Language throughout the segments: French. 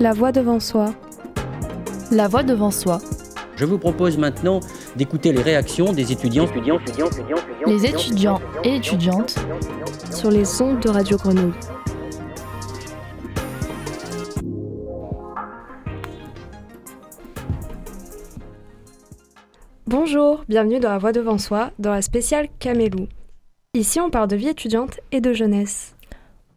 La voix devant soi. La voix devant soi. Je vous propose maintenant d'écouter les réactions des étudiants, les étudiants et étudiantes sur les ondes de Radio Grenouille. Bonjour, bienvenue dans La Voix devant soi, dans la spéciale Camélou. Ici, on parle de vie étudiante et de jeunesse.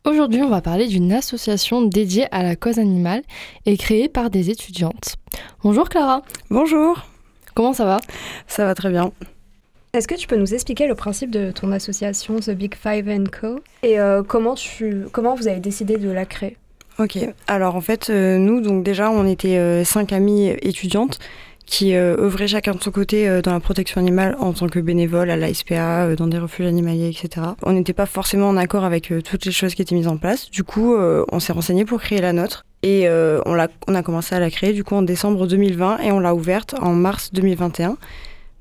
Aujourd'hui, on va parler d'une association dédiée à la cause animale et créée par des étudiantes. Bonjour Clara. Bonjour. Comment ça va? Ça va très bien. Est-ce que tu peux nous expliquer le principe de ton association The Big Five Co? Et euh, comment, tu, comment vous avez décidé de la créer? Ok, alors en fait, euh, nous, donc déjà, on était euh, cinq amies étudiantes qui euh, œuvraient chacun de son côté euh, dans la protection animale en tant que bénévole à la SPA, euh, dans des refuges animaliers, etc. On n'était pas forcément en accord avec toutes les choses qui étaient mises en place. Du coup, on s'est renseigné pour créer la nôtre. Et on, a, on a commencé à la créer du coup en décembre 2020 et on l'a ouverte en mars 2021.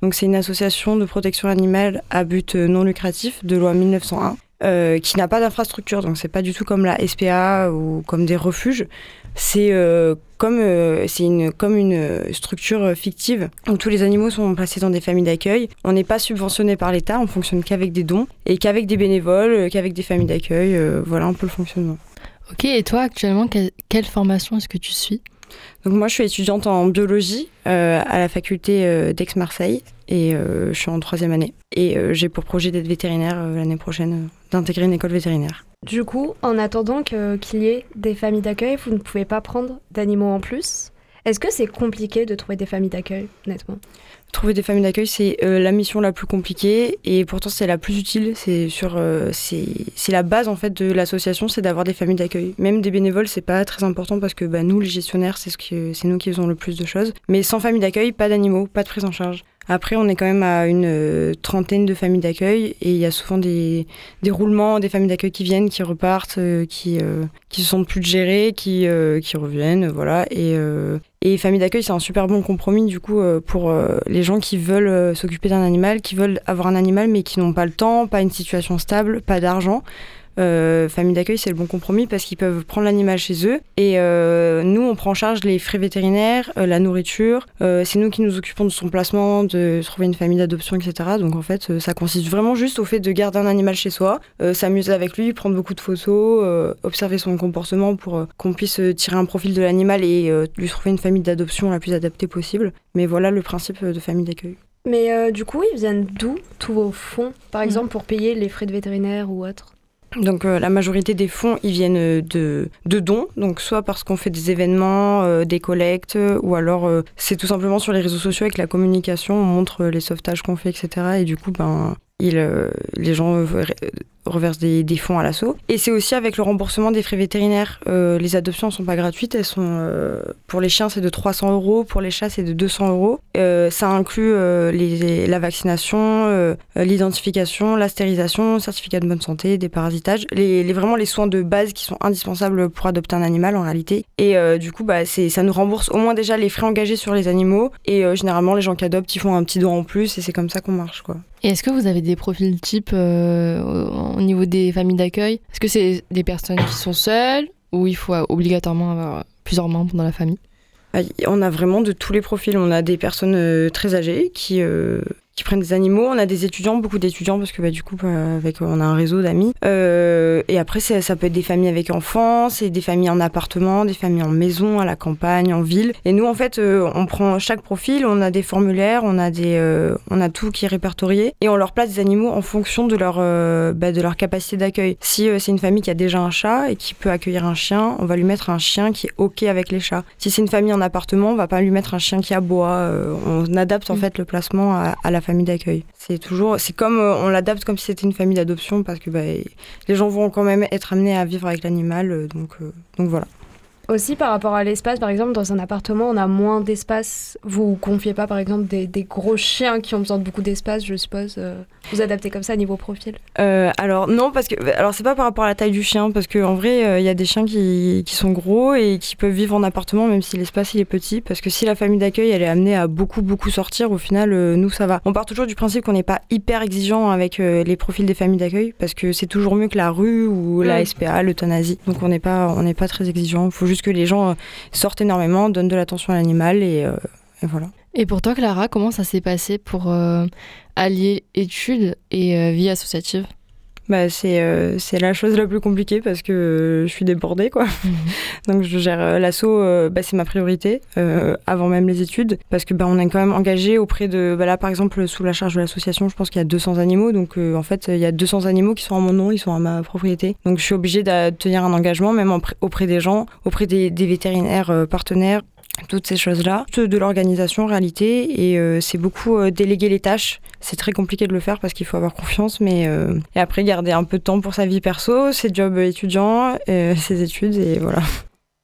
Donc c'est une association de protection animale à but non lucratif de loi 1901 euh, qui n'a pas d'infrastructure. Donc c'est pas du tout comme la SPA ou comme des refuges. C'est euh, comme euh, c'est une comme une structure fictive où tous les animaux sont placés dans des familles d'accueil. On n'est pas subventionné par l'État, on fonctionne qu'avec des dons et qu'avec des bénévoles, qu'avec des familles d'accueil. voilà un peu le fonctionnement. Ok, et toi actuellement, quelle formation est-ce que tu suis? Donc moi, je suis étudiante en biologie euh, à la faculté euh, d'Aix-Marseille et euh, je suis en troisième année. Et j'ai pour projet d'être vétérinaire l'année prochaine, d'intégrer une école vétérinaire. Du coup, en attendant qu'il y ait des familles d'accueil, vous ne pouvez pas prendre d'animaux en plus est-ce que c'est compliqué de trouver des familles d'accueil, honnêtement? Trouver des familles d'accueil, c'est euh, la mission la plus compliquée et pourtant c'est la plus utile. C'est sur, euh, c'est la base en fait de l'association, c'est d'avoir des familles d'accueil. Même des bénévoles, c'est pas très important parce que bah, nous, les gestionnaires, c'est ce que c'est nous qui faisons le plus de choses. Mais sans famille d'accueil, pas d'animaux, pas de prise en charge. Après, on est quand même à une euh, trentaine de familles d'accueil et il y a souvent des, des roulements, des familles d'accueil qui viennent, qui repartent, qui, qui se sentent plus gérées, qui, qui reviennent, voilà. Et, et d'accueil, c'est un super bon compromis du coup euh, pour euh, les gens qui veulent euh, s'occuper d'un animal, qui veulent avoir un animal mais qui n'ont pas le temps, pas une situation stable, pas d'argent. Euh, famille d'accueil, c'est le bon compromis parce qu'ils peuvent prendre l'animal chez eux. Et euh, nous, on prend en charge les frais vétérinaires, euh, la nourriture. c'est nous qui nous occupons de son placement, de trouver une famille d'adoption, etc. Donc en fait, ça consiste vraiment juste au fait de garder un animal chez soi, s'amuser avec lui, prendre beaucoup de photos, observer son comportement pour qu'on puisse tirer un profil de l'animal et lui trouver une famille d'adoption la plus adaptée possible. Mais voilà le principe de famille d'accueil. Mais du coup, ils viennent d'où tous vos fonds, par mmh. exemple, pour payer les frais de vétérinaire ou autre? Donc euh, la majorité des fonds, ils viennent euh, de, de dons, donc soit parce qu'on fait des événements, euh, des collectes, ou alors c'est tout simplement sur les réseaux sociaux avec la communication, on montre les sauvetages qu'on fait, etc. Et du coup, ben, il, les gens reverse des, fonds à l'assaut. Et c'est aussi avec le remboursement des frais vétérinaires. Euh, les adoptions ne sont pas gratuites, elles sont euh, pour les chiens c'est de 300 euros, pour les chats c'est de 200 euros. Euh, ça inclut la vaccination, l'identification, la stérilisation, certificat de bonne santé, des parasitages, les, les, vraiment les soins de base qui sont indispensables pour adopter un animal en réalité. Et du coup bah, ça nous rembourse au moins déjà les frais engagés sur les animaux. Et généralement les gens qui adoptent ils font un petit don en plus et c'est comme ça qu'on marche. Et est-ce que vous avez des profils types au niveau des familles d'accueil Est-ce que c'est des personnes qui sont seules ou il faut obligatoirement avoir plusieurs membres dans la famille? Bah, on a vraiment de tous les profils. On a des personnes euh, très âgées qui, euh, qui prennent des animaux. On a des étudiants, beaucoup d'étudiants, parce que bah, du coup, bah, avec, on a un réseau d'amis. Euh, et après, ça peut être des familles avec enfants, c'est des familles en appartement, des familles en maison, à la campagne, en ville. Et nous, en fait, euh, on prend chaque profil, on a des formulaires, on a, des, euh, on a tout qui est répertorié, et on leur place des animaux en fonction de leur, bah, de leur capacité d'accueil. Si c'est une famille qui a déjà un chat et qui peut accueillir un chien, on va lui mettre un chien qui est OK avec les chats. Si c'est une famille en appartement, on va pas lui mettre un chien qui aboie. on adapte en mm. fait le placement à, à la famille d'accueil. C'est toujours, c'est comme euh, on l'adapte comme si c'était une famille d'adoption parce que bah, les gens vont quand même être amenés à vivre avec l'animal, euh, donc, euh, donc voilà. Aussi par rapport à l'espace, par exemple, dans un appartement, on a moins d'espace. Vous confiez pas, par exemple, des, des gros chiens qui ont besoin de beaucoup d'espace, je suppose. euh, vous adaptez comme ça à niveau profil. Euh, alors non parce que alors c'est pas par rapport à la taille du chien parce que en vrai il y a des chiens qui, qui sont gros et qui peuvent vivre en appartement même si l'espace il est petit parce que si la famille d'accueil elle est amenée à beaucoup beaucoup sortir au final euh, nous ça va. On part toujours du principe qu'on n'est pas hyper exigeant avec euh, les profils des familles d'accueil parce que c'est toujours mieux que la rue ou la. SPA, l'euthanasie. Donc on n'est pas on n'est pas très exigeant. Faut juste que les gens euh, sortent énormément, donnent de l'attention à l'animal et, euh, et voilà. Et pour toi, Clara, comment ça s'est passé pour euh, allier études et vie associative? Bah, c'est euh, c'est la chose la plus compliquée parce que euh, je suis débordée quoi. Donc je gère euh, l'assaut, bah, c'est ma priorité euh, avant même les études parce que bah, on est quand même engagé auprès de bah, là par exemple sous la charge de l'association, je pense qu'il y a 200 animaux donc euh, en fait il y a 200 animaux qui sont à mon nom, ils sont à ma propriété. Donc je suis obligée de tenir un engagement même en auprès des gens, auprès des, des vétérinaires partenaires toutes ces choses-là, de l'organisation en réalité, et euh, c'est beaucoup euh, déléguer les tâches. C'est très compliqué de le faire parce qu'il faut avoir confiance, mais euh, et après garder un peu de temps pour sa vie perso, ses jobs étudiants, ses études, et voilà.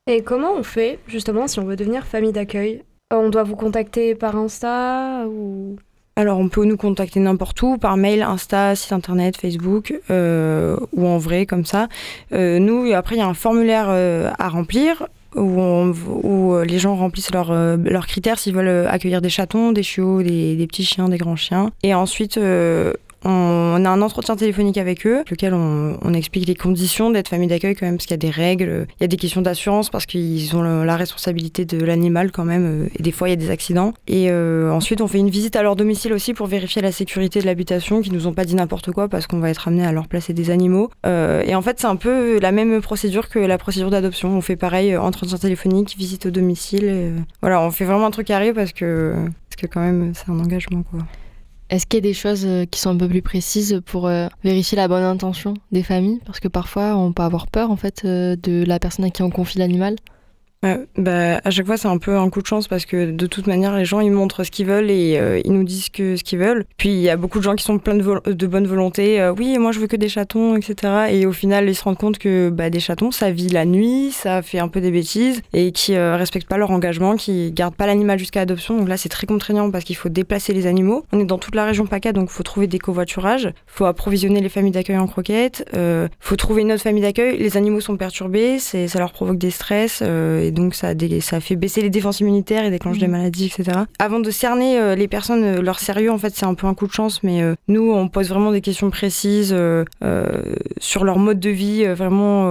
Et comment on fait, justement, si on veut devenir famille d'accueil? On doit vous contacter par Insta ou... Alors on peut nous contacter n'importe où, par mail, Insta, site internet, Facebook, euh, ou en vrai comme ça. Euh, nous, après il y a un formulaire euh, à remplir. Où, on- où, euh, les gens remplissent leurs euh, leurs critères s'ils veulent euh, accueillir des chatons, des chiots, des, petits chiens, des grands chiens. Et ensuite, on a un entretien téléphonique avec eux, lequel on, explique les conditions d'être famille d'accueil quand même, parce qu'il y a des règles, il y a des questions d'assurance parce qu'ils ont la responsabilité de l'animal quand même, euh, et des fois il y a des accidents. Et euh, ensuite on fait une visite à leur domicile aussi pour vérifier la sécurité de l'habitation, qu'ils nous ont pas dit n'importe quoi parce qu'on va être amené à leur placer des animaux. Euh, et en fait c'est un peu la même procédure que la procédure d'adoption. On fait pareil, entretien téléphonique, visite au domicile. voilà, on fait vraiment un truc carré parce que parce que quand même c'est un engagement quoi. Est-ce qu'il y a des choses euh, qui sont un peu plus précises pour euh, vérifier la bonne intention des familles? Parce que parfois, on peut avoir peur en fait euh, de la personne à qui on confie l'animal. Ouais, bah, à chaque fois, c'est un peu un coup de chance parce que de toute manière, les gens ils montrent ce qu'ils veulent et euh, ils nous disent que ce qu'ils veulent. Puis il y a beaucoup de gens qui sont pleins de, vol- de bonne volonté. euh, oui, moi je veux que des chatons, etc. Et au final, ils se rendent compte que bah, des chatons, ça vit la nuit, ça fait un peu des bêtises et qui euh, respectent pas leur engagement, qui gardent pas l'animal jusqu'à adoption. Donc là, c'est très contraignant parce qu'il faut déplacer les animaux. On est dans toute la région PACA, donc il faut trouver des covoiturages, faut approvisionner les familles d'accueil en croquettes, euh, faut trouver une autre famille d'accueil. Les animaux sont perturbés, ça leur provoque des stress euh, et donc ça, dé- ça fait baisser les défenses immunitaires et déclenche des Mhm. maladies, etc. Avant de cerner euh, les personnes, euh, leur sérieux, en fait, c'est un peu un coup de chance, mais euh, nous, on pose vraiment des questions précises sur leur mode de vie, vraiment,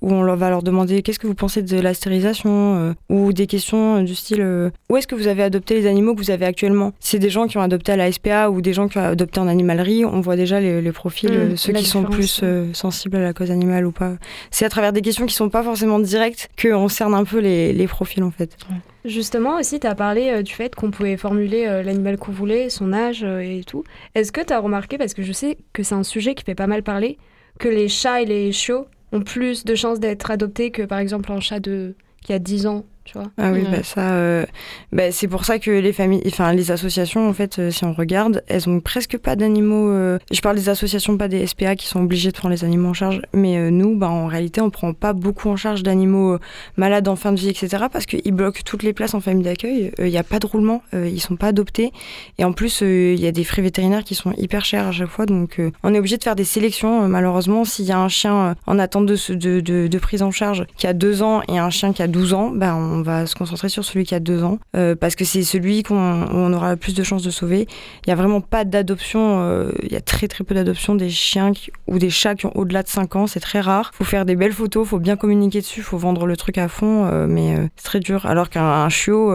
où on leur va leur demander qu'est-ce que vous pensez de la stérilisation, ou des questions du style où est-ce que vous avez adopté les animaux que vous avez actuellement? C'est des gens qui ont adopté à la SPA ou des gens qui ont adopté en animalerie, on voit déjà les, les profils, euh, ceux qui sont plus sensibles à la cause animale ou pas. C'est à travers des questions qui sont pas forcément directes qu'on cerne un peu les, profils en fait. Justement, aussi, tu as parlé euh, du fait qu'on pouvait formuler euh, l'animal qu'on voulait, son âge euh, et tout. Est-ce que tu as remarqué, parce que je sais que c'est un sujet qui fait pas mal parler, que les chats et les chiots ont plus de chances d'être adoptés que par exemple un chat de... qui a 10 ans, tu vois Ah oui, Ouais. bah ça, euh, bah c'est pour ça que les familles, enfin les associations, en fait, euh, si on regarde, elles ont presque pas d'animaux. euh, Je parle des associations, pas des SPA qui sont obligées de prendre les animaux en charge, mais euh, nous, bah en réalité, on prend pas beaucoup en charge d'animaux malades en fin de vie, etc. Parce qu'ils bloquent toutes les places en famille d'accueil. Il n'y a pas de roulement, euh, ils sont pas adoptés, et en plus, il y a des frais vétérinaires qui sont hyper chers à chaque fois, donc euh, on est obligé de faire des sélections. euh, malheureusement, s'il y a un chien en attente de, ce- de, de, de prise en charge qui a deux ans et un chien qui a 12 ans, bah, on va se concentrer sur celui qui a deux ans euh, parce que c'est celui qu'on on aura le plus de chances de sauver. Il n'y a vraiment pas d'adoption, euh, il y a très très peu d'adoption des chiens ou des chats qui ont au-delà de 5 ans, c'est très rare. faut faire des belles photos, faut bien communiquer dessus, faut vendre le truc à fond, euh, mais c'est très dur. Alors qu'un un chiot,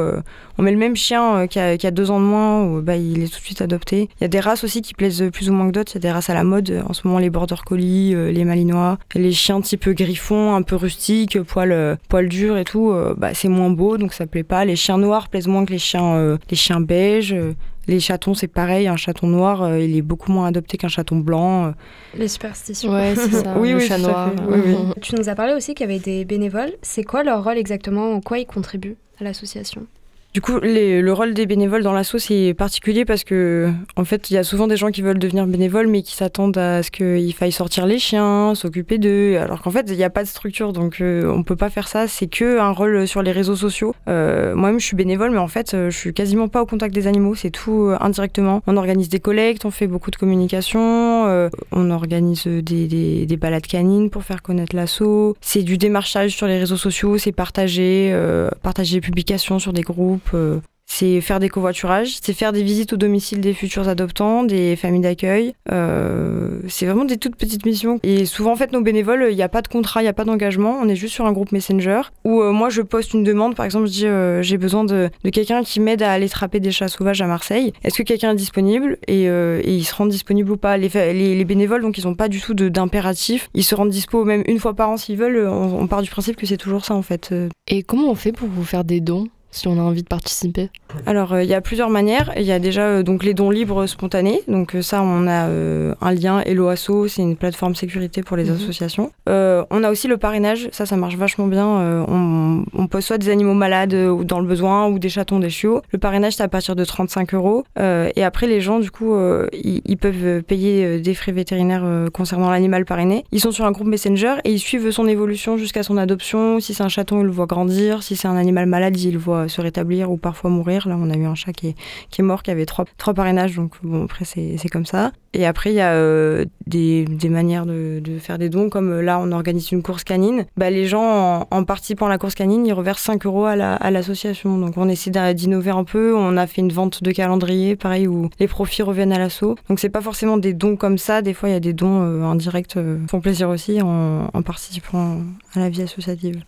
on met le même chien qui, a, qui a deux ans de moins, bah, il est tout de suite adopté. Il y a des races aussi qui plaisent plus ou moins que d'autres, il y a des races à la mode, en ce moment les border collies, les malinois, les chiens type griffon, un peu rustiques, poil, poil dur et tout, bah, c'est moins beau, donc ça plaît pas. Les chiens noirs plaisent moins que les chiens, euh, les chiens beiges. euh, les chatons, c'est pareil, un chaton noir, euh, il est beaucoup moins adopté qu'un chaton blanc. euh. Les superstitions. Ouais, c'est ça. Oui, le oui, chat noir. Oui, oui. Tu nous as parlé aussi qu'il y avait des bénévoles. C'est quoi leur rôle exactement? En quoi ils contribuent à l'association? Du coup, le rôle des bénévoles dans l'asso, c'est particulier parce que, en fait, il y a souvent des gens qui veulent devenir bénévoles, mais qui s'attendent à ce qu'il faille sortir les chiens, s'occuper d'eux, alors qu'en fait, il n'y a pas de structure, donc euh, on peut pas faire ça. C'est que un rôle sur les réseaux sociaux. Euh, Moi-même, je suis bénévole, mais en fait, euh, je suis quasiment pas au contact des animaux. C'est tout indirectement. On organise des collectes, on fait beaucoup de communication, on organise des, des, des balades canines pour faire connaître l'asso. C'est du démarchage sur les réseaux sociaux, c'est partager, partager des publications sur des groupes. Euh, c'est faire des covoiturages, c'est faire des visites au domicile des futurs adoptants, des familles d'accueil. Euh, c'est vraiment des toutes petites missions. Et souvent, en fait, nos bénévoles, il n'y a pas de contrat, il n'y a pas d'engagement. On est juste sur un groupe Messenger où euh, moi, je poste une demande. Par exemple, je dis j'ai besoin de, quelqu'un qui m'aide à aller trapper des chats sauvages à Marseille. Est-ce que quelqu'un est disponible et, et ils se rendent disponibles ou pas? Les, bénévoles, donc, ils n'ont pas du tout d'impératif. Ils se rendent dispo même une fois par an s'ils veulent. On, part du principe que c'est toujours ça, en fait. Et comment on fait pour vous faire des dons? Si on a envie de participer Alors, euh, il y a plusieurs manières. Il y a déjà euh, donc les dons libres spontanés. Donc euh, ça, on a un lien Hello Asso, c'est une plateforme sécurité pour les Mhm. associations. On a aussi le parrainage. Ça, ça marche vachement bien. On, on pose soit des animaux malades ou dans le besoin ou des chatons, des chiots. Le parrainage, c'est à partir de 35 euros. Et après, les gens, du coup, ils, peuvent payer des frais vétérinaires concernant l'animal parrainé. Ils sont sur un groupe Messenger et ils suivent son évolution jusqu'à son adoption. Si c'est un chaton, ils le voient grandir. Si c'est un animal malade, ils le voient se rétablir ou parfois mourir. Là, on a eu un chat qui est, qui est mort, qui avait trois, trois parrainages. Donc, bon, après, c'est comme ça. Et après, il y a euh, des, des manières de, faire des dons, comme euh, là, on organise une course canine. Bah, les gens, en, participant à la course canine, ils reversent 5 euros à la- l'association. Donc, on essaie d'innover un peu. On a fait une vente de calendrier, pareil, où les profits reviennent à l'asso. Donc, c'est pas forcément des dons comme ça. Des fois, il y a des dons euh, indirects euh, qui font plaisir aussi en, en participant à la vie associative.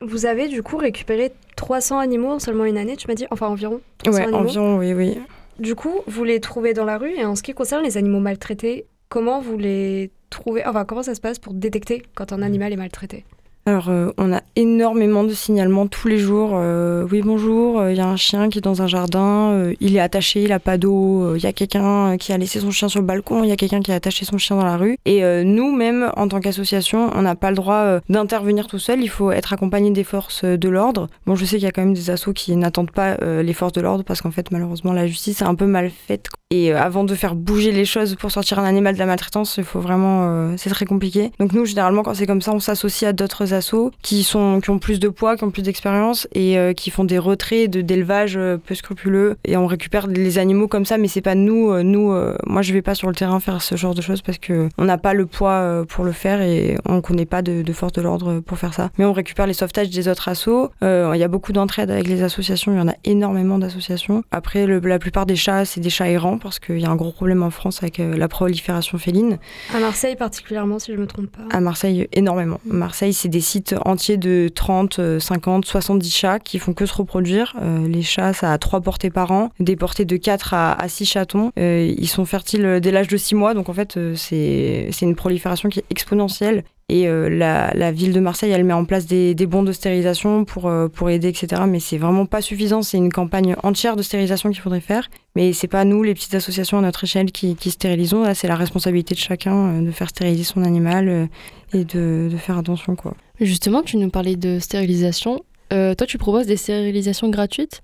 Vous avez du coup récupéré 300 animaux en seulement une année, tu m'as dit? Enfin environ 300 Ouais, animaux. environ, oui, oui. Du coup, vous les trouvez dans la rue et en ce qui concerne les animaux maltraités, comment vous les trouvez? Enfin, comment ça se passe pour détecter quand un animal est maltraité? Alors, euh, on a énormément de signalements tous les jours. Euh, oui, bonjour, euh, il y a un chien qui est dans un jardin, il est attaché, il a pas d'eau, il y a quelqu'un qui a laissé son chien sur le balcon, il y a quelqu'un qui a attaché son chien dans la rue. Et euh, nous-mêmes, en tant qu'association, on n'a pas le droit d'intervenir tout seul, il faut être accompagné des forces de l'ordre. Bon, je sais qu'il y a quand même des assos qui n'attendent pas les forces de l'ordre parce qu'en fait, malheureusement, la justice est un peu mal faite. Et euh, avant de faire bouger les choses pour sortir un animal de la maltraitance, il faut vraiment. euh, c'est très compliqué. Donc, nous, généralement, quand c'est comme ça, on s'associe à d'autres assos qui, sont, qui ont plus de poids, qui ont plus d'expérience et euh, qui font des retraits d'élevage peu scrupuleux. Et on récupère les animaux comme ça, mais c'est pas nous. nous moi, je vais pas sur le terrain faire ce genre de choses parce que on n'a pas le poids pour le faire et on connaît pas de, force de l'ordre pour faire ça. Mais on récupère les sauvetages des autres assos. Il y a beaucoup d'entraide avec les associations. Il y en a énormément d'associations. Après, la plupart des chats, c'est des chats errants parce qu'il y a un gros problème en France avec euh, la prolifération féline. À Marseille particulièrement, si je me trompe pas. À Marseille, énormément. Marseille, c'est des sites entiers de 30, euh, 50, 70 chats qui font que se reproduire. Euh, les chats, ça a trois portées par an, des portées de 4 à, à 6 chatons. Euh, ils sont fertiles dès l'âge de 6 mois, donc en fait, c'est une prolifération qui est exponentielle. Et euh, la, ville de Marseille, elle met en place des, bons de stérilisation pour, euh, pour aider, etc. Mais c'est vraiment pas suffisant. C'est une campagne entière de stérilisation qu'il faudrait faire. Mais c'est pas nous, les petites associations à notre échelle, qui, stérilisons. Là, c'est la responsabilité de chacun euh, de faire stériliser son animal et de, de faire attention, quoi. Justement, tu nous parlais de stérilisation. Toi, tu proposes des stérilisations gratuites?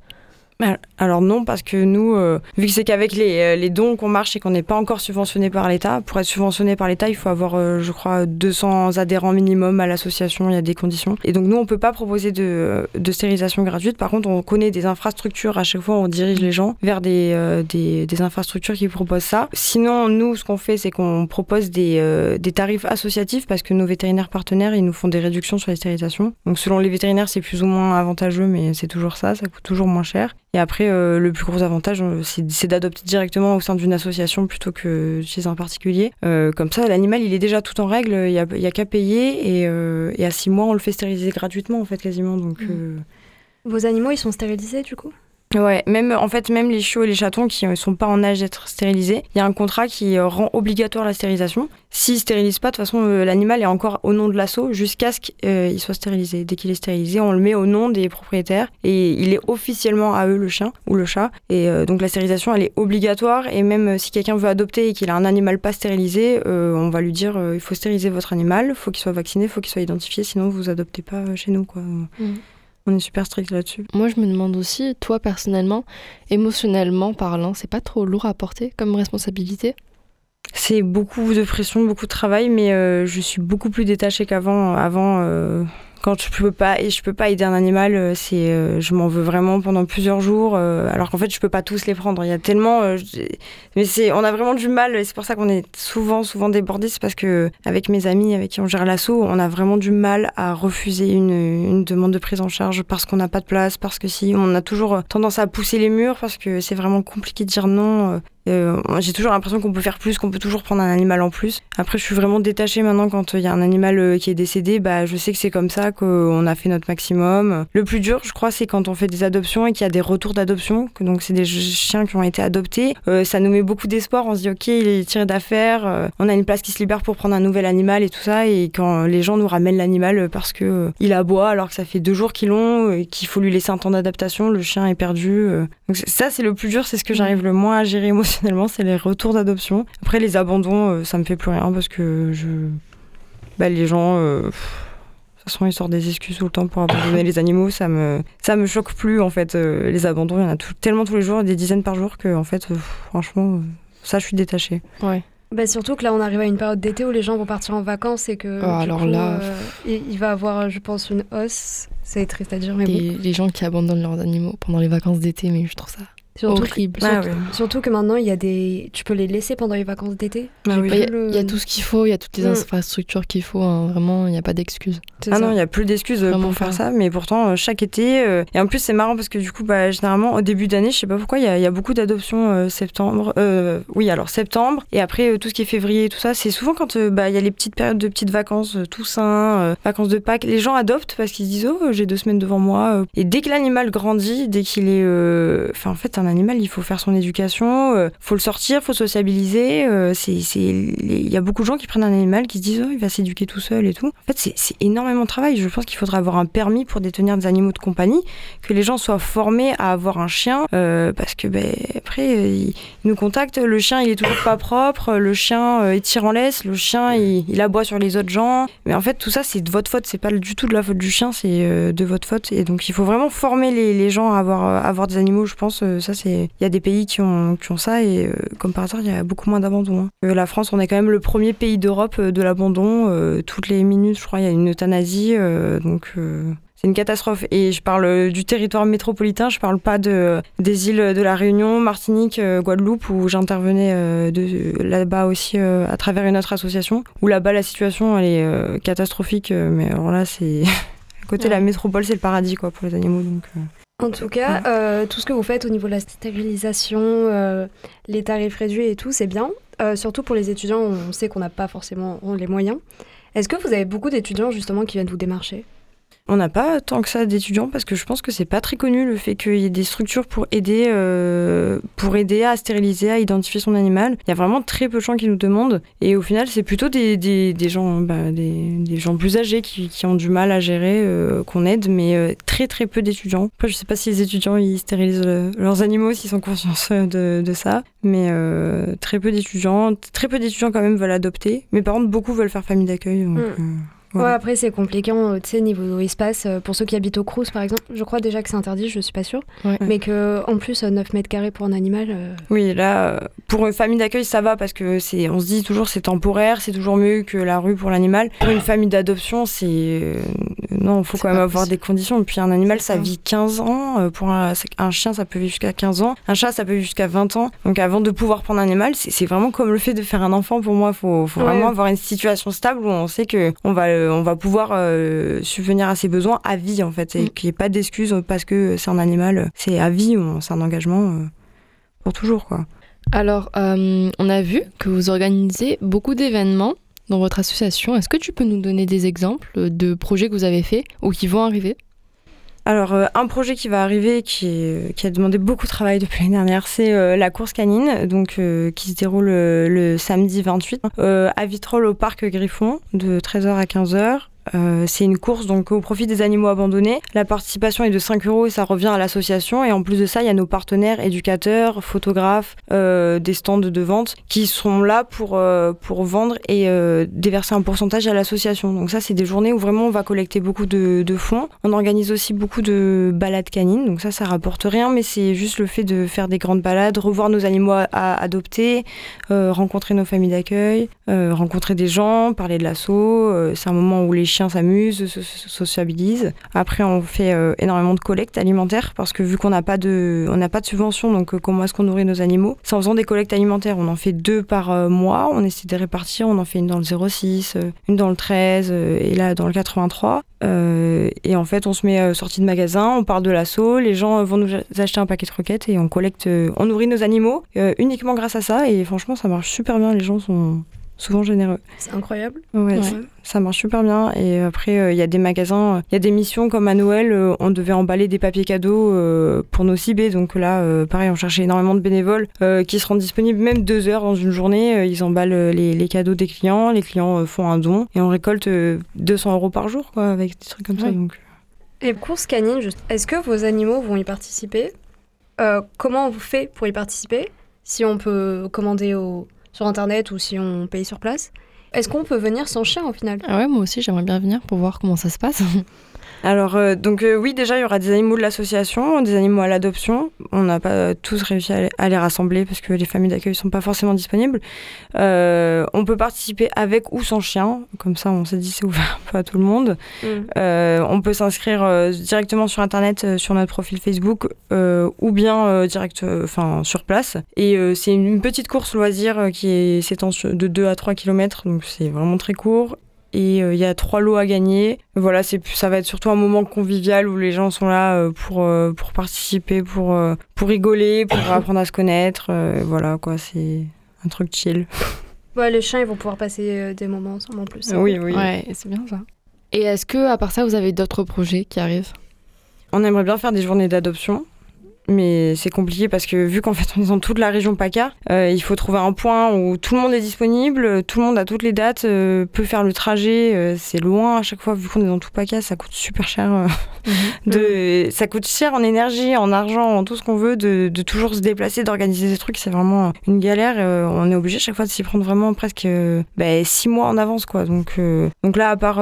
Alors non, parce que nous, euh, vu que c'est qu'avec les, euh, les dons qu'on marche et qu'on n'est pas encore subventionné par l'État, pour être subventionné par l'État, il faut avoir, euh, je crois, 200 adhérents minimum à l'association, il y a des conditions. Et donc nous, on peut pas proposer de, de stérilisation gratuite. Par contre, on connaît des infrastructures, à chaque fois, on dirige les gens vers des, euh, des, des infrastructures qui proposent ça. Sinon, nous, ce qu'on fait, c'est qu'on propose des, euh, des tarifs associatifs, parce que nos vétérinaires partenaires, ils nous font des réductions sur les stérilisations. Donc selon les vétérinaires, c'est plus ou moins avantageux, mais c'est toujours ça, ça coûte toujours moins cher. Et après, euh, le plus gros avantage, euh, c'est d'adopter directement au sein d'une association plutôt que chez un particulier. Euh, comme ça, l'animal, il est déjà tout en règle, il n'y a, il y a qu'à payer, et, et à six mois, on le fait stériliser gratuitement, en fait, quasiment. Donc, euh, Vos animaux, ils sont stérilisés du coup? Ouais, même en fait même les chiots et les chatons qui ne sont pas en âge d'être stérilisés, il y a un contrat qui euh, rend obligatoire la stérilisation. S'ils stérilisent pas, de toute façon euh, l'animal est encore au nom de l'assaut jusqu'à ce qu'il soit stérilisé. Dès qu'il est stérilisé, on le met au nom des propriétaires et il est officiellement à eux le chien ou le chat. Et euh, donc la stérilisation elle est obligatoire et même euh, si quelqu'un veut adopter et qu'il a un animal pas stérilisé, euh, on va lui dire euh, il faut stériliser votre animal, faut qu'il soit vacciné, faut qu'il soit identifié, sinon vous adoptez pas euh, chez nous quoi. On est super strict là-dessus. Moi, je me demande aussi, toi personnellement, émotionnellement parlant, c'est pas trop lourd à porter comme responsabilité? C'est beaucoup de pression, beaucoup de travail, mais euh, je suis beaucoup plus détachée qu'avant. Avant, euh, quand je peux pas et je peux pas aider un animal, euh, c'est euh, je m'en veux vraiment pendant plusieurs jours. euh, alors qu'en fait, je peux pas tous les prendre. Il y a tellement, mais c'est on a vraiment du mal. et C'est pour ça qu'on est souvent souvent débordé. C'est parce que avec mes amis avec qui on gère l'assaut, on a vraiment du mal à refuser une, demande de prise en charge parce qu'on n'a pas de place, parce que si on a toujours tendance à pousser les murs parce que c'est vraiment compliqué de dire non. j'ai toujours l'impression qu'on peut faire plus, qu'on peut toujours prendre un animal en plus. Après, je suis vraiment détachée maintenant quand il y a un animal qui est décédé. Bah, je sais que c'est comme ça qu'on a fait notre maximum. Le plus dur, je crois, c'est quand on fait des adoptions et qu'il y a des retours d'adoption. Donc, c'est des chiens qui ont été adoptés. Euh, ça nous met beaucoup d'espoir. On se dit, ok, il est tiré d'affaire. euh, on a une place qui se libère pour prendre un nouvel animal et tout ça. Et quand les gens nous ramènent l'animal parce que euh, il aboie alors que ça fait deux jours qu'ils l'ont, et qu'il faut lui laisser un temps d'adaptation, le chien est perdu. euh. Donc, ça, c'est le plus dur. C'est ce que j'arrive le moins à gérer émotionnellement, c'est les retours d'adoption. Après, les abandons, euh, ça me fait plus rien parce que je. Bah, les gens. euh, façon, ils sortent des excuses tout le temps pour abandonner les animaux. Ça me, ça me choque plus, en fait. euh, les abandons, il y en a tout- tellement tous les jours, des dizaines par jour, que, en fait, euh, franchement, euh, ça, je suis détachée. Ouais. Bah surtout que là, on arrive à une période d'été où les gens vont partir en vacances et que. Ah, alors coup, là, euh, il, il va avoir, je pense, une hausse. C'est triste à dire, mais bon. les gens qui abandonnent leurs animaux pendant les vacances d'été, mais je trouve ça Surtout, horrible. Ah, surtout, ouais. surtout que maintenant, il y a des. Tu peux les laisser pendant les vacances d'été. Ah oui. Bah, Il y, a- plus le- il y a tout ce qu'il faut, il y a toutes les Mm. infrastructures qu'il faut, hein, vraiment, il n'y a pas d'excuses. Ah ça. non, il n'y a plus d'excuses euh, pour faire pas. ça, mais pourtant, euh, chaque été. euh, Et en plus, c'est marrant parce que du coup, bah, généralement, au début d'année, je sais pas pourquoi, il y, a- il y a beaucoup d'adoptions euh, septembre. euh, oui, alors septembre. Et après, euh, tout ce qui est février et tout ça, c'est souvent quand euh, bah, il y a les petites périodes de petites vacances, euh, Toussaint, euh, vacances de Pâques. Les gens adoptent parce qu'ils se disent, oh, j'ai deux semaines devant moi. Et dès que l'animal grandit, dès qu'il est. euh, Enfin, en fait, un animal, il faut faire son éducation, euh, faut le sortir, faut sociabiliser. euh, c'est, Il y a beaucoup de gens qui prennent un animal qui se disent, oh, il va s'éduquer tout seul et tout. En fait, c'est, énormément de travail. Je pense qu'il faudrait avoir un permis pour détenir des animaux de compagnie, que les gens soient formés à avoir un chien, euh, parce que ben, après, euh, ils, nous contactent, le chien, il est toujours pas propre, le chien, euh, il tire en laisse, le chien, il, aboie sur les autres gens. Mais en fait, tout ça, c'est de votre faute, c'est pas du tout de la faute du chien, c'est de votre faute. Et donc, il faut vraiment former les, gens à avoir, à avoir des animaux, je pense. Ça, c'est, il y a des pays qui ont, qui ont ça, et euh, comme par hasard, il y a beaucoup moins d'abandon. hein. Euh, la France, on est quand même le premier pays d'Europe euh, de l'abandon. euh, toutes les minutes, je crois, il y a une euthanasie, donc. c'est une catastrophe. Et je parle du territoire métropolitain, je parle pas de, des îles de la Réunion, Martinique, Guadeloupe, où j'intervenais là-bas aussi à travers une autre association, où là-bas la situation elle est catastrophique. mais alors là, c'est. Côté, Ouais. la métropole, c'est le paradis quoi, pour les animaux. Donc. En tout cas, euh, tout ce que vous faites au niveau de la stérilisation, euh, les tarifs réduits et tout, c'est bien. Euh, surtout pour les étudiants, on sait qu'on n'a pas forcément les moyens. Est-ce que vous avez beaucoup d'étudiants justement qui viennent vous démarcher? On n'a pas tant que ça d'étudiants parce que je pense que c'est pas très connu le fait qu'il y ait des structures pour aider, euh, pour aider à stériliser, à identifier son animal. Il y a vraiment très peu de gens qui nous demandent et au final c'est plutôt des, des, des gens, bah, des, des gens plus âgés qui, qui ont du mal à gérer euh, qu'on aide, mais euh, très très peu d'étudiants. Après je sais pas si les étudiants ils stérilisent leurs animaux, s'ils sont conscients de, de ça, mais très peu d'étudiants, très peu d'étudiants quand même veulent adopter. Mais par contre beaucoup veulent faire famille d'accueil. donc, Mm. Euh, Ouais, après c'est compliqué, euh, tu sais, niveau espace, euh, pour ceux qui habitent au Crous par exemple, je crois déjà que c'est interdit, je suis pas sûre, Ouais. mais que en plus euh, 9 mètres carrés pour un animal, euh, Oui, là, euh, pour une famille d'accueil, ça va parce que c'est, on se dit toujours c'est temporaire, c'est toujours mieux que la rue pour l'animal. Pour une famille d'adoption, c'est euh, non, il faut quand même avoir possible. des conditions. Et puis un animal, ça vit 15 ans. euh, Pour un, un chien, ça peut vivre jusqu'à 15 ans. Un chat, ça peut vivre jusqu'à 20 ans. Donc avant de pouvoir prendre un animal, c'est, vraiment comme le fait de faire un enfant. Pour moi, faut, faut Ouais. vraiment avoir une situation stable où on sait que on va, euh, on va pouvoir euh, subvenir à ses besoins à vie en fait, et Mm. qu'il n'y ait pas d'excuses parce que c'est un animal. C'est à vie, c'est un engagement euh, pour toujours quoi. Alors, euh, on a vu que vous organisez beaucoup d'événements dans votre association. Est-ce que tu peux nous donner des exemples de projets que vous avez faits ou qui vont arriver? Alors, euh, un projet qui va arriver, qui, est- qui a demandé beaucoup de travail depuis l'année dernière, c'est euh, la course canine, donc euh, qui se déroule euh, le samedi 28 euh, à Vitrolles au parc Griffon, de 13h à 15h. Euh, c'est une course donc au profit des animaux abandonnés. La participation est de 5 euros et ça revient à l'association. Et en plus de ça, il y a nos partenaires éducateurs, photographes, euh, des stands de vente qui sont là pour, euh, pour vendre et déverser un pourcentage à l'association. Donc ça, c'est des journées où vraiment on va collecter beaucoup de, fonds. On organise aussi beaucoup de balades canines. Donc ça, ça rapporte rien, mais c'est juste le fait de faire des grandes balades, revoir nos animaux à, adopter, rencontrer nos familles d'accueil, rencontrer des gens, parler de l'assaut. C'est un moment où les chiens s'amusent, se, se sociabilisent. Après, on fait euh, énormément de collectes alimentaires parce que vu qu'on n'a pas de, on n'a pas de subvention, donc euh, comment est-ce qu'on nourrit nos animaux? C'est en faisant des collectes alimentaires. On en fait deux par euh, mois. On essaie de répartir. On en fait une dans le 06, euh, une dans le 13 euh, et là dans le 83. Euh, et en fait, on se met sortie de magasin, on parle de l'assaut, les gens vont nous acheter un paquet de croquettes et on collecte, on nourrit nos animaux uniquement grâce à ça. Et franchement, ça marche super bien. Les gens sont souvent généreux. C'est incroyable. Ouais, Ouais. ça- Ça marche super bien. Et après, euh, il y a des magasins, il y a des missions comme à Noël, euh, on devait emballer des papiers cadeaux euh, pour nos cibés. Donc là, euh, pareil, on cherchait énormément de bénévoles euh, qui se rendent disponibles même deux heures dans une journée. Euh, ils emballent euh, les, les cadeaux des clients, les clients euh, font un don et on récolte euh, 200 euros par jour quoi, avec des trucs comme ça. Donc, Et course canine, juste, est-ce que vos animaux vont y participer? Euh, Comment on fait pour y participer? Si on peut commander au... sur internet ou si on paye sur place Est-ce qu'on peut venir sans chien au final? Ah ouais, moi aussi, j'aimerais bien venir pour voir comment ça se passe. Alors, euh, donc euh, oui, déjà, il y aura des animaux de l'association, des animaux à l'adoption. On n'a pas euh, tous réussi à les, à les rassembler parce que les familles d'accueil sont pas forcément disponibles. On peut participer avec ou sans chien. Comme ça, on s'est dit, c'est ouvert un peu à tout le monde. Mm. On peut s'inscrire directement sur Internet, sur notre profil Facebook, ou bien direct, enfin sur place. Et c'est une petite course loisir qui s'étend de 2 à 3 km, donc c'est vraiment très court. Et euh, il y a trois lots à gagner. Voilà, c'est ça va être surtout un moment convivial où les gens sont là euh, pour euh, pour participer, pour euh, pour rigoler, pour apprendre à se connaître. euh, voilà quoi, c'est un truc chill. Ouais, les chiens, ils vont pouvoir passer euh, des moments ensemble en plus. Oui, oui. Ouais, c'est bien ça. Et est-ce que, à part ça, vous avez d'autres projets qui arrivent? On aimerait bien faire des journées d'adoption, mais c'est compliqué parce que vu qu'en fait on est dans toute la région PACA, euh, il faut trouver un point où tout le monde est disponible, tout le monde a toutes les dates, euh, peut faire le trajet. euh, c'est loin à chaque fois, vu qu'on est dans tout PACA, ça coûte super cher. euh, de, ça coûte cher en énergie, en argent, en tout ce qu'on veut, de, de toujours se déplacer, d'organiser des trucs. C'est vraiment une galère. on est obligé à chaque fois de s'y prendre vraiment presque bah, six mois en avance, quoi. Donc, donc là, à part.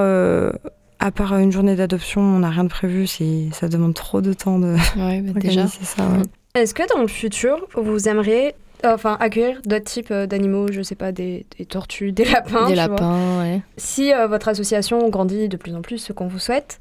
Euh, à part une journée d'adoption, on n'a rien de prévu. Ça demande trop de temps de Ouais, bah, déjà. ça. ouais. Est-ce que dans le futur, vous aimeriez enfin, accueillir d'autres types euh, d'animaux, je sais pas, des, des tortues, des lapins Des lapins, ouais. Si euh, votre association grandit de plus en plus, ce qu'on vous souhaite,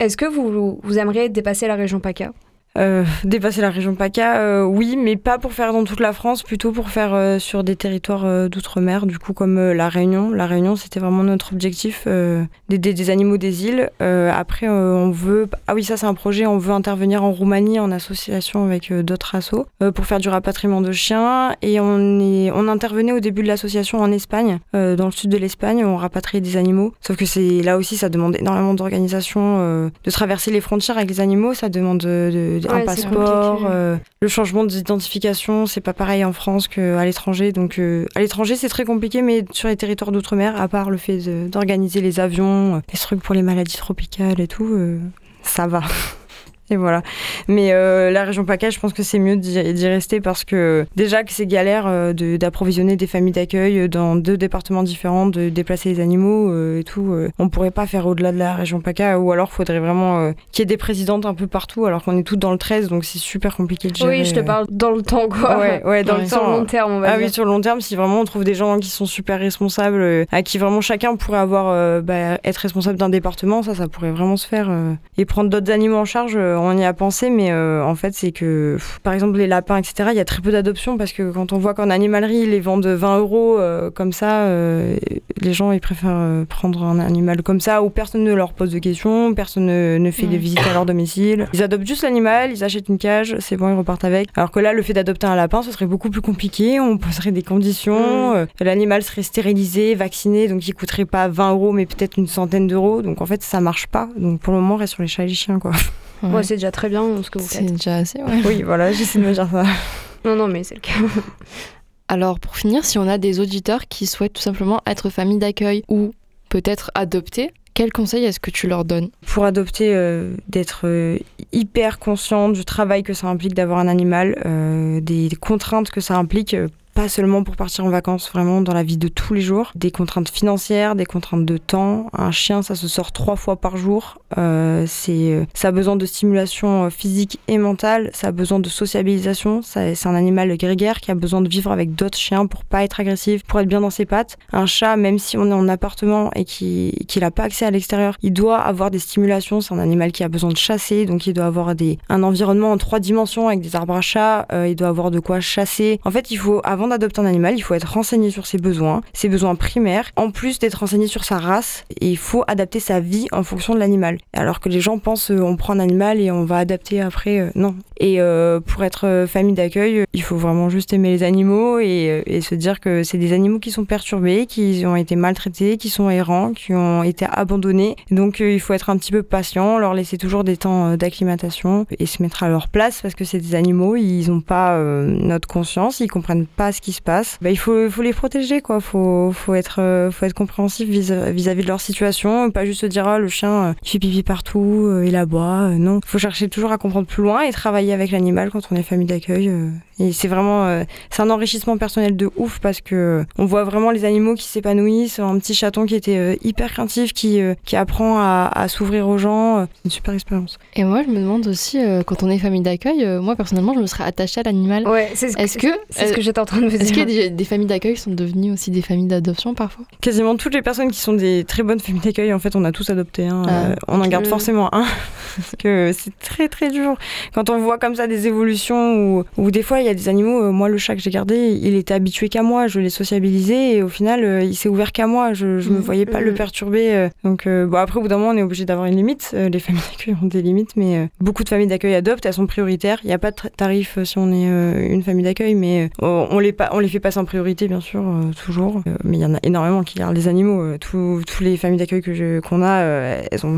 est-ce que vous, vous aimeriez dépasser la région PACA? Euh, dépasser la région PACA, euh, oui, mais pas pour faire dans toute la France, plutôt pour faire euh, sur des territoires euh, d'outre-mer, du coup comme euh, la Réunion. La Réunion, c'était vraiment notre objectif, euh, d'aider des animaux des îles. Euh, après, euh, on veut... Ah oui, ça c'est un projet, on veut intervenir en Roumanie en association avec euh, d'autres assos euh, pour faire du rapatriement de chiens. Et on, est... on intervenait au début de l'association en Espagne, euh, dans le sud de l'Espagne, on rapatriait des animaux. Sauf que c'est là aussi, ça demande énormément d'organisation, euh, de traverser les frontières avec les animaux, ça demande de, de- un Ouais, passeport, euh, le changement d'identification, c'est pas pareil en France qu'à l'étranger. Donc euh, à l'étranger, c'est très compliqué, mais sur les territoires d'outre-mer, à part le fait d'organiser les avions, euh, les trucs pour les maladies tropicales et tout, ça va. Et voilà. Mais euh, la région PACA, je pense que c'est mieux d'y rester parce que déjà que c'est galère euh, de- d'approvisionner des familles d'accueil dans deux départements différents, de déplacer les animaux euh, et tout. euh, on pourrait pas faire au-delà de la région PACA ou alors faudrait vraiment euh, qu'il y ait des présidentes un peu partout alors qu'on est toutes dans le 13 donc c'est super compliqué de gérer. Oui, je te euh. parle dans le temps, quoi. Ouais, ouais, dans le Sur temps. le long terme, on va Ah dire. oui, sur le long terme, si vraiment on trouve des gens qui sont super responsables, euh, à qui vraiment chacun pourrait avoir, euh, bah, être responsable d'un département, ça, ça pourrait vraiment se faire. euh. Et prendre d'autres animaux en charge, euh, on y a pensé, mais euh, en fait, c'est que, pff, par exemple, les lapins, etc., il y a très peu d'adoptions parce que quand on voit qu'en animalerie, ils les vendent 20 euros euh, comme ça, euh, les gens, ils préfèrent euh, prendre un animal comme ça où personne ne leur pose de questions, personne ne, ne fait des visites à leur domicile. Ils adoptent juste l'animal, ils achètent une cage, c'est bon, ils repartent avec. Alors que là, le fait d'adopter un lapin, ce serait beaucoup plus compliqué. On poserait des conditions. Mm. euh, L'animal serait stérilisé, vacciné, donc il coûterait pas 20 euros, mais peut-être une centaine d'euros. Donc en fait, ça marche pas. Donc pour le moment, on reste sur les chats et les chiens, quoi. Ouais. C'est déjà très bien ce que vous c'est faites. déjà assez, ouais. oui, voilà, j'essaie de me dire ça. Non, non, mais c'est le cas. Alors, pour finir, si on a des auditeurs qui souhaitent tout simplement être famille d'accueil ou peut-être adopter, Quels conseils est-ce que tu leur donnes? Pour adopter, euh, d'être euh, hyper conscient du travail que ça implique d'avoir un animal, euh, des contraintes que ça implique. Pas seulement pour partir en vacances, vraiment dans la vie de tous les jours. Des contraintes financières, des contraintes de temps. Un chien, ça se sort trois fois par jour. Euh, c'est, euh, ça a besoin de stimulation euh, physique et mentale. Ça a besoin de sociabilisation. C'est un animal grégaire qui a besoin de vivre avec d'autres chiens pour pas être agressif, pour être bien dans ses pattes. Un chat, même si on est en appartement et qui- qu'il n'a pas accès à l'extérieur, il doit avoir des stimulations. C'est un animal qui a besoin de chasser, donc il doit avoir des, un environnement en trois dimensions avec des arbres à chat. il doit avoir de quoi chasser. En fait, il faut, avant d'adopter un animal, il faut être renseigné sur ses besoins, ses besoins primaires, en plus d'être renseigné sur sa race. Et il faut adapter sa vie en fonction de l'animal. Alors que les gens pensent, euh, on prend un animal et on va adapter après. euh, non. Et euh, pour être euh, famille d'accueil, il faut vraiment juste aimer les animaux et, et se dire que c'est des animaux qui sont perturbés, qui ont été maltraités, qui sont errants, qui ont été abandonnés. Donc il faut être un petit peu patient, leur laisser toujours des temps d'acclimatation et se mettre à leur place parce que c'est des animaux, ils n'ont pas notre conscience, ils comprennent pas ce qui se passe. Bah, il faut, faut les protéger, quoi. Faut, faut être, euh, faut être compréhensif vis- vis-à-vis de leur situation, pas juste se dire ah le chien euh, il fait pipi partout, euh, il aboie. Euh, non, faut chercher toujours à comprendre plus loin et travailler avec l'animal quand on est famille d'accueil. euh. Et c'est vraiment, euh, c'est un enrichissement personnel de ouf parce que euh, on voit vraiment les animaux qui s'épanouissent. Un petit chaton qui était euh, hyper craintif, qui, euh, qui apprend à, à s'ouvrir aux gens. euh, une super expérience. Et moi, je me demande aussi, euh, quand on est famille d'accueil, euh, moi personnellement, je me serais attachée à l'animal. Ouais, c'est ce, Est-ce que, c'est ce que j'étais en train de. Est-ce qu'il y a des, des familles d'accueil qui sont devenues aussi des familles d'adoption parfois? Quasiment toutes les personnes qui sont des très bonnes familles d'accueil, en fait, on a tous adopté. hein. Ah, Euh, on en garde ok. forcément un. parce que c'est très très dur. Quand on voit comme ça des évolutions où, où des fois il y a des animaux, euh, moi le chat que j'ai gardé, il était habitué qu'à moi, je l'ai sociabilisé et au final euh, il s'est ouvert qu'à moi, je, je me Mhm. voyais pas le Mhm. perturber. euh. donc euh, bon après au bout d'un moment on est obligé d'avoir une limite, Euh, les familles d'accueil ont des limites, mais euh, beaucoup de familles d'accueil adoptent, elles sont prioritaires. Il n'y a pas de tarif euh, si on est euh, une famille d'accueil, mais euh, on, les on les fait passer en priorité bien sûr, euh, toujours. Euh, mais il y en a énormément qui gardent les animaux. euh, tous tous les familles d'accueil que je- qu'on a, elles ont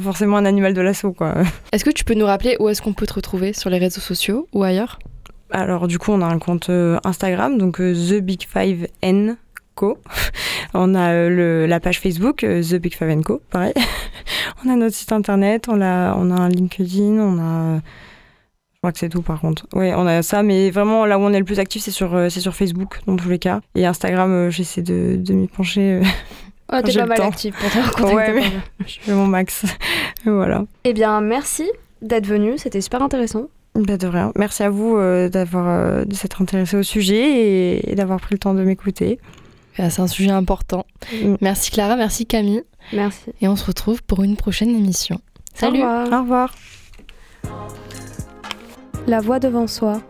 forcément un animal de l'assaut quoi. Est-ce que tu peux nous rappeler où est-ce qu'on peut te retrouver sur les réseaux sociaux ou ailleurs? Alors du coup, on a un compte Instagram, donc The Big Five N Co. On a le, la page Facebook The Big Five N Co. Pareil. on a notre site internet, on a, on a un LinkedIn, on a. Je crois que c'est tout par contre. Oui, on a ça, mais vraiment là où on est le plus actif, c'est sur, euh, c'est sur Facebook dans tous les cas. Et Instagram, euh, j'essaie de, de m'y pencher. euh, Oh, t'es pas mal active pour te. Ouais, mais- je fais mon max. voilà. Eh bien, merci d'être venu, c'était super intéressant. Bah, de rien. Merci à vous euh, d'avoir euh, de s'être intéressé au sujet et, et d'avoir pris le temps de m'écouter. C'est un sujet important. Mm. Merci Clara, merci Camille. Merci. Et on se retrouve pour une prochaine émission. Salut Au revoir. Au revoir. La voix devant soi.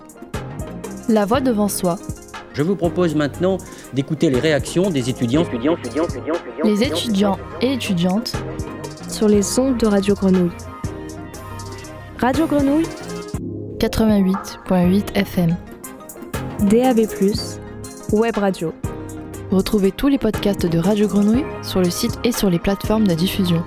La voix devant soi. Je vous propose maintenant d'écouter les réactions des étudiants, étudiants, étudiants, étudiants, étudiants, Les étudiants et étudiantes sur les ondes de Radio Grenouille. Radio Grenouille, 88.8 FM. DAB+, Web Radio. Retrouvez tous les podcasts de Radio Grenouille sur le site et sur les plateformes de diffusion.